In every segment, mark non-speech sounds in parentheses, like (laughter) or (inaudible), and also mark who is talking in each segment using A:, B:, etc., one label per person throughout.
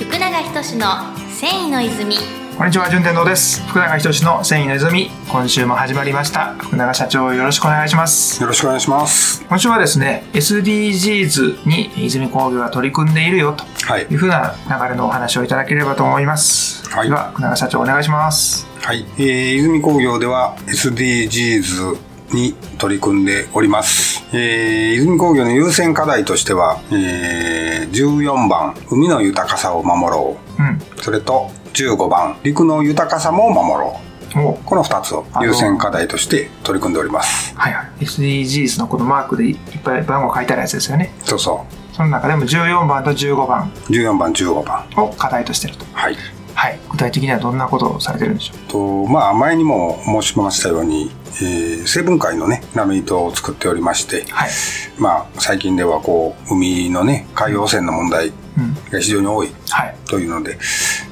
A: 福永仁の繊維の泉
B: こんにちは、順天堂です。福永仁の繊維の泉。今週も始まりました。福永社長、よろしくお願いします。
C: よろしくお願いします。
B: 今週はですね、SDGs に泉工業が取り組んでいるよと
C: はい
B: いう。ふうな流れのお話をいただければと思います。
C: はい
B: では、福永社長、お願いします。
C: はい。えー、泉工業では SDGs に取り組んでおります。えー、泉工業の優先課題としては、えー、14番、海の豊かさを守ろ
B: うん。
C: う。それと、15番、陸の豊かさも守ろ
B: お
C: う。この2つを優先課題として取り組んでおります。
B: はいはい。SDGs のこのマークでいっぱい番号書いてあるやつですよね。
C: そうそ
B: その中でも14番と15番
C: う。14番、15番。
B: を課題としてると。
C: はい。
B: はい。具体的にはどんなことをされてるんでしょう？
C: とまあ前にも申しましたように、えー成分解のねラメ糸を作っておりまして、
B: はい。
C: まあ最近ではこう海のね海洋汚染の問題
B: うん。
C: が非常に多い
B: はい。
C: というので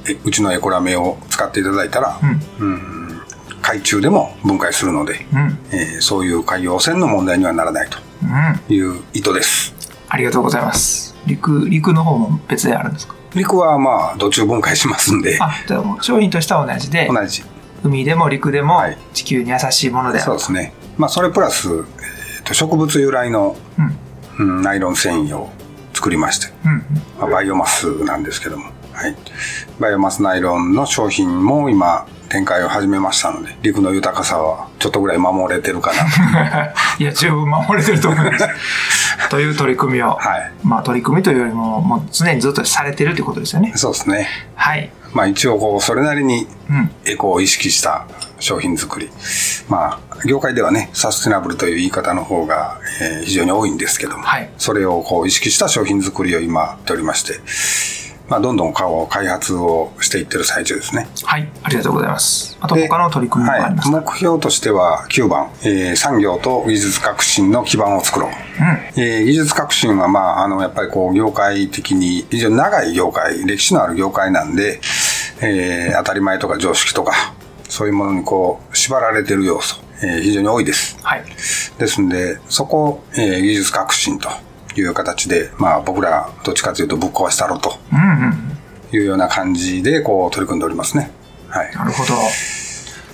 C: えうちのエコラメを使っていただいたら、
B: うん。
C: うん海中でも分解するので、
B: うん。
C: えーそういう海洋汚染の問題にはならないと
B: うん。
C: いう意図です。
B: ありがとうございます。陸、陸の方も別であるんですか？
C: 陸はまあ土中分解しますんで
B: あ、商品としては同じで、
C: 同じ
B: 海でも陸でも
C: はい
B: 地球に優しいものであると。
C: そうですね。まあそれプラス、えーと植物由来の、
B: うん。
C: うんナイロン繊維を作りまして
B: うん。
C: まあ、バイオマスなんですけども、はい、バイオマスナイロンの商品も今展開を始めましたので陸の豊かさはちょっとぐらい守れてるかな (laughs)
B: いや、十分守れてると思います。(laughs) という取り組みを、
C: はい
B: まあ取り組みというよりも、もう常にずっとされてるということですよね。
C: そうですね
B: はい。
C: まあ一応こうそれなりに
B: うん。
C: エコを意識した商品作りまあ業界ではねサステナブルという言い方の方が、えー非常に多いんですけども、
B: はい
C: それをこう意識した商品作りを今やっておりましてまあどんどん開発をしていってる最中ですね
B: はい。ありがとうございます。あと
C: で
B: 他の取り組みもありますか、
C: はい、目標としては9番、えー産業と技術革新の基盤を作ろう。えー技術革新は、まあ、あの、やっぱりこう、業界的に非常に長い業界、歴史のある業界なんで、えー当たり前とか常識とか、そういうものにこう、縛られてる要素、えー非常に多いです。
B: はい。
C: ですんで、そこを、えー技術革新という形で、まあ、僕ら、どっちかというとぶっ壊したろうと。いうような感じで、こう、取り組んでおりますね。はい。
B: なるほど。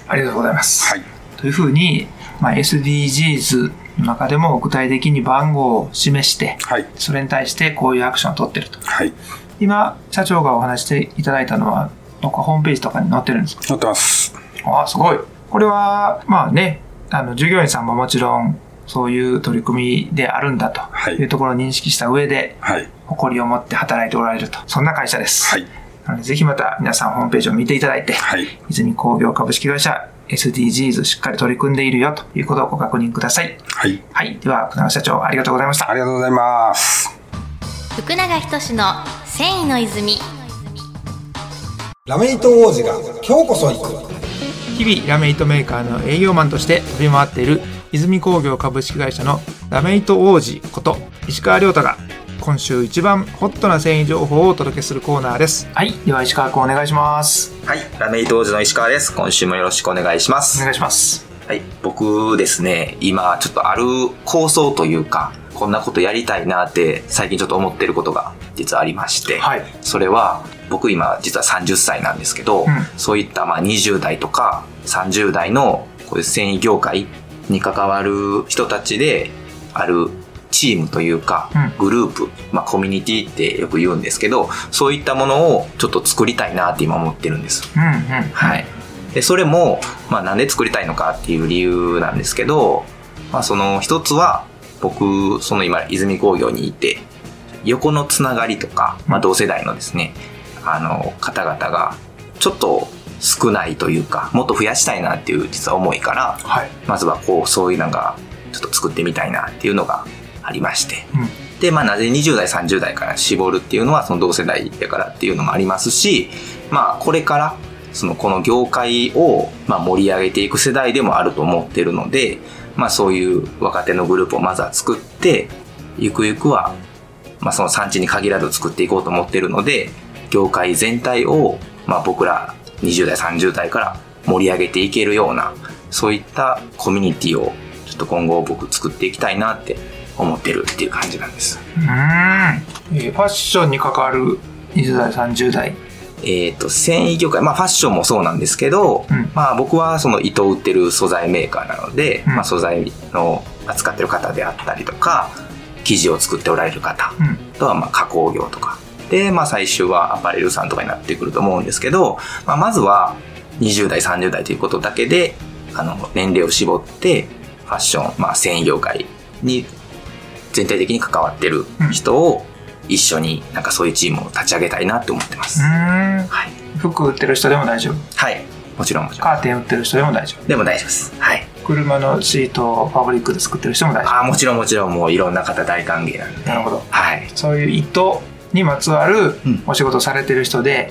B: ありがとうございます。
C: はい。
B: というふうに、まあ、SDGs の中でも具体的に番号を示して、
C: はい。
B: それに対してこういうアクションを取ってると。
C: はい。
B: 今、社長がお話していただいたのは、どっかホームページとかに載ってるんですか？
C: 乗ってます。
B: ああ、すごい。これは、まあね、あの、従業員さんももちろん、そういう取り組みであるんだと
C: はい
B: いうところを認識した上で、
C: はい。
B: 誇りを持って働いておられると。そんな会社です。
C: はい。
B: なので、ぜひまた皆さんホームページを見ていただいて、
C: はい。
B: 泉工業株式会社 SDGs しっかり取り組んでいるよということをご確認ください。
C: はい。
B: はい。では、福永社長、ありがとうございました
C: あ。りがとうございます。
A: 福永仁の繊維の泉
D: ラメイト王子が今日こそ行く
B: 日々ラメイトメーカーの営業マンとして飛び回っている泉工業株式会社のラメイト王子こと石川亮太が今週一番ホットな繊維情報をお届けするコーナーです。はい。では石川君お願いします。
E: はい、ラメイト王子の石川です。今週もよろしくお願いしま
B: お
E: す。
B: 願いします。
E: はい、僕ですね、今ちょっとある構想というか、こんなことやりたいなって最近ちょっと思ってることが実はありまして、
B: はい。
E: それは僕今実は30歳なんですけど、
B: ん
E: そういったまあ20代とか30代のこういう繊維業界に関わる人たちであるチームというか、
B: う
E: グループ、まあコミュニティってよく言うんですけど、そういったものをちょっと作りたいなって今思ってるんです。
B: うんうん。
E: はい。で、それも、まあなんで作りたいのかっていう理由なんですけど、まあその一つは、僕、その今、泉工業にいて、横のつながりとか、まあ同世代のですね、あの、方々が、ちょっと少ないというか、もっと増やしたいなっていう実は思いから、
B: はい。
E: まずはこう、そういうのが、ちょっと作ってみたいなっていうのがありまして。
B: うん。
E: で、まあなぜ20代、30代から絞るっていうのは、その同世代だからっていうのもありますし、まあこれから、そのこの業界をまあ盛り上げていく世代でもあると思ってるので、まあそういう若手のグループをまずは作って、ゆくゆくは、まあその産地に限らず作っていこうと思ってるので、業界全体をまあ僕ら20代、30代から盛り上げていけるような、そういったコミュニティをちょっと今後僕作っていきたいなって思ってるっていう感じなんです。
B: うーん。えーファッションに関わる20代30代
E: えっ、と、繊維業界、まあファッションもそうなんですけど、
B: うん
E: まあ僕はその糸を売ってる素材メーカーなので、
B: うん
E: まあ素材の扱ってる方であったりとか、生地を作っておられる方、
B: うん
E: あとはまあ加工業とか。で、まあ最終はアパレルさんとかになってくると思うんですけど、まあまずは20代、30代ということだけで、あの、年齢を絞って、ファッション、まあ繊維業界に全体的に関わってる人を一緒になんかそういうチームを立ち上げたいなって思ってます。はい。
B: 服売ってる人でも大丈夫？
E: はい。もちろんもちろん。
B: カーテン売ってる人でも大丈夫？
E: でも大丈夫です。はい。
B: 車のシートをファブリックで作ってる人も大丈
E: ああ、もちろんもちろんもういろんな方大歓迎なんで。
B: 夫なるほど
E: はい。
B: そういう糸にまつわる
E: うん
B: お仕事されてる人で、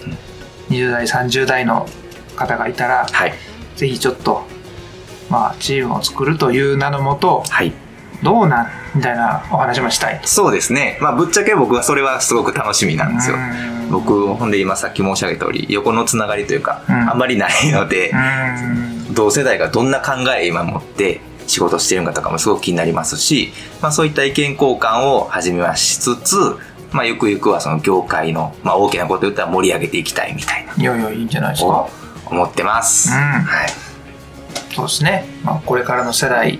B: 20代30代の方がいたら
E: はい。
B: ぜひちょっとまあチームを作るという名のもと
E: はい。
B: どうなんみたいなお話もしたい
E: そうですね。まあ、ぶっちゃけ僕はそれはすごく楽しみなんですよ僕、ほんで今さっき申し上げた通り、横のつながりというか、
B: うん
E: あんまりないので同世代がどんな考え今持って仕事してるのかとかもすごく気になりますし、まあ、そういった意見交換を始めはしつつ、まあ、ゆくゆくはその業界の、まあ、大きなことを言ったら盛り上げていきたいみたいない
B: やいやいいんじゃないですか
E: を思ってます。
B: うん
E: はい。
B: そうですね、まあ、これからの世代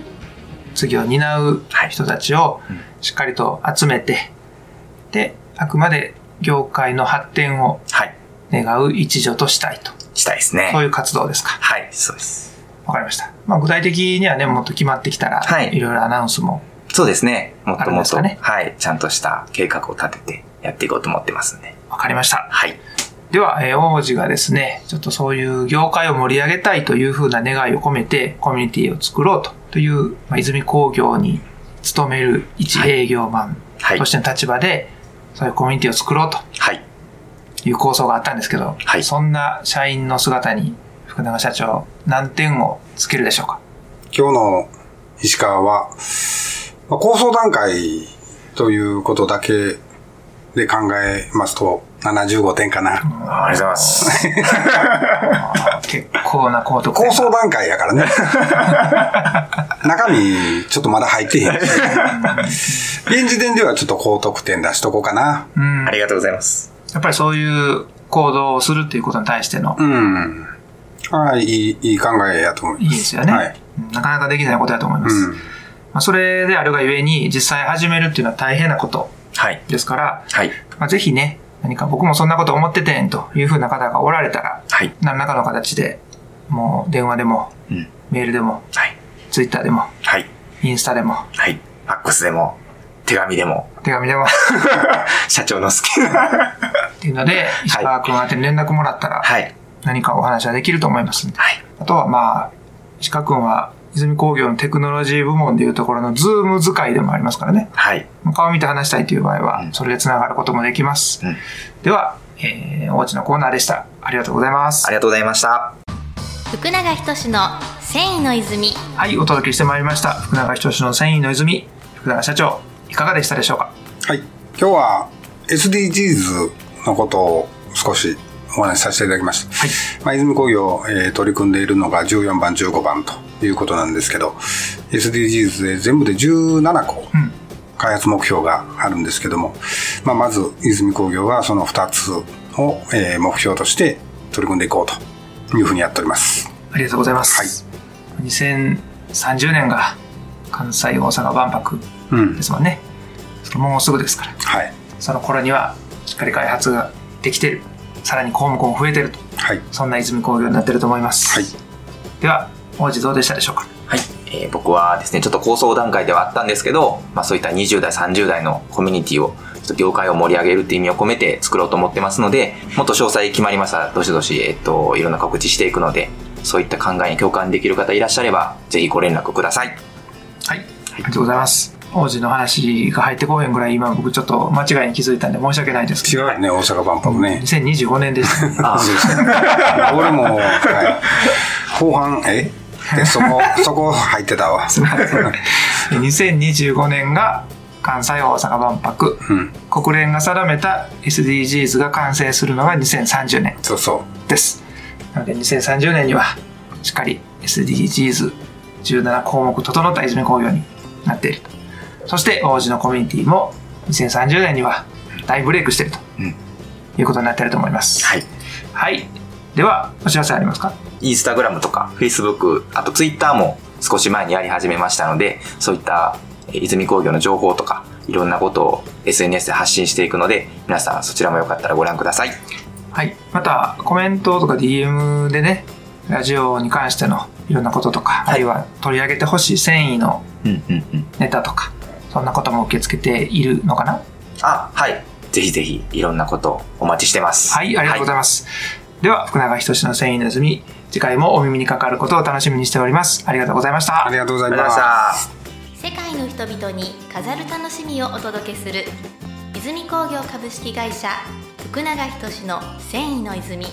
B: 次を担う人たちを
E: うん
B: しっかりと集めてであくまで業界の発展を
E: はい。
B: 願う一助としたいと
E: したいですね。
B: そういう活動ですか
E: はい、そうです。
B: わかりました、まあ、具体的にはねもっと決まってきたら、
E: はい
B: いろいろアナウンスも
E: そうですね。もっともっと、
B: あるんですか
E: はい、ちゃんとした計画を立ててやっていこうと思ってますんで。
B: わかりました
E: はい。
B: では、えー王子がですねちょっとそういう業界を盛り上げたいというふうな願いを込めてコミュニティを作ろうとという、まあ、泉工業に勤める一営業マン
E: はい
B: としての立場で、そういうコミュニティを作ろうと
E: はい。
B: いう構想があったんですけど、
E: はい
B: そんな社員の姿に福永社長何点をつけるでしょうか？
C: 今日の石川は、まあ、構想段階ということだけで考えますと、75点かな。
E: ありがとうございます。
B: 結構な高得
C: 構想段階やからね。(laughs) 中身、ちょっとまだ入ってへんし。現時点ではちょっと高得点出しとこうかな。
B: うん
E: ありがとうございます。
B: やっぱりそういう行動をするっていうことに対しての
C: うん。はい、いい、いい考えやと思います。
B: いいですよね、
C: はい。
B: うんなかなかできないことだと思います、
C: うん。
B: まあ、それであるがゆえに実際始めるっていうのは大変なこと
E: はい。
B: ですから、
E: はい。
B: まあ、ぜひね何か僕もそんなこと思っててんというふうな方がおられたら
E: はい。
B: 何らかの形でもう電話でも
E: うん。
B: メールでも
E: はい。
B: ツイッターでも
E: はい。
B: インスタでも
E: はい。ファックスでも、手紙でも、
B: 手紙でも (laughs)
E: 社長の好きな。
B: っていうので石川君宛てに連絡もらったら
E: はい。
B: 何かお話はできると思いますんで
E: はい。
B: あとはまあ石川君は泉工業のテクノロジー部門でいうところのズーム使いでもありますからね。
E: はい。
B: 顔見て話したいという場合は
E: うん。
B: それでつながることもできます、
E: うん。
B: では、えー、おうちのコーナーでした。ありがとうございます。
E: ありがとうございました。
A: 福永仁の繊維の泉。
B: はいお届けしてまいりました。福永仁の繊維の泉。福永社長いかがでしたでしょうか？
C: はい。今日は SDGs のことを少しお話しさせていただきました。
B: はい
C: まあ、泉工業、えー取り組んでいるのが14番、15番ということなんですけど、SDGs で全部で17個
B: うん
C: 開発目標があるんですけども、まあ、まず泉工業はその2つを、えー目標として取り組んでいこうというふうにやっております。
B: ありがとうございます、2030年が関西大阪万博
C: うん
B: で。すもんねもうすぐですから
C: はい。
B: その頃にはしっかり開発ができてるさらに項目も増えてると。
C: はい。
B: そんな泉工業になってると思います、
C: はい。
B: では王子どうでしたでしょうか？
E: はい、えー僕はですねちょっと構想段階ではあったんですけど、まあ、そういった20代30代のコミュニティを業界を盛り上げるっていう意味を込めて作ろうと思ってますのでもっと詳細決まりましたらどしどし、えっといろんな告知していくのでそういった考えに共感できる方いらっしゃればぜひご連絡ください。
B: はい、ありがとうございます。王子の話が入ってこへんぐらい今僕ちょっと間違いに気づいたんで申し訳ないですけど。
C: 違うよね、大阪万博ね。
B: 2025年でした。
E: あ (laughs)
C: 俺も、はい、後半、え？でそこ、そこ入ってたわ。
B: すみません。2025年が関西大阪万博。
C: うん。
B: 国連が定めた SDGs が完成するのが2030年
C: そうそう。
B: です。なので2030年にはしっかり SDGs17 項目整った泉工業になっていると。そして王子のコミュニティも2030年には大ブレイクしていると。
E: うん
B: いうことになってると思います。
E: はい。
B: はい。では、お知らせありますか？
E: インスタグラムとか、フェイスブック、あとツイッターも少し前にやり始めましたので、そういったえー泉工業の情報とか、いろんなことを SNS で発信していくので、皆さんそちらもよかったらご覧ください。
B: はい。また、コメントとか DM でね、ラジオに関してのいろんなこととか、あるいは取り上げてほしい繊維の
E: うんうんうん。
B: ネタとか、そんなことも受け付けているのかな？
E: あ、はい。ぜひぜひ、いろんなことをお待ちしてます。
B: はい、ありがとうございます。では、福永仁の繊維の泉、次回もお耳にかかることを楽しみにしております。ありがとうございました
C: あ。りがとうございま。
E: した。
A: 世界の人々に飾る楽しみをお届けする泉工業株式会社福永仁の繊維の泉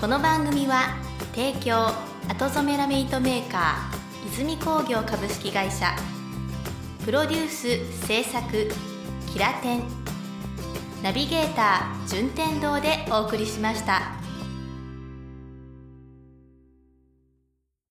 A: この番組は提供後染めラメイトメーカー泉工業株式会社プロデュース制作キラテンナビゲーター順天堂でお送りしました。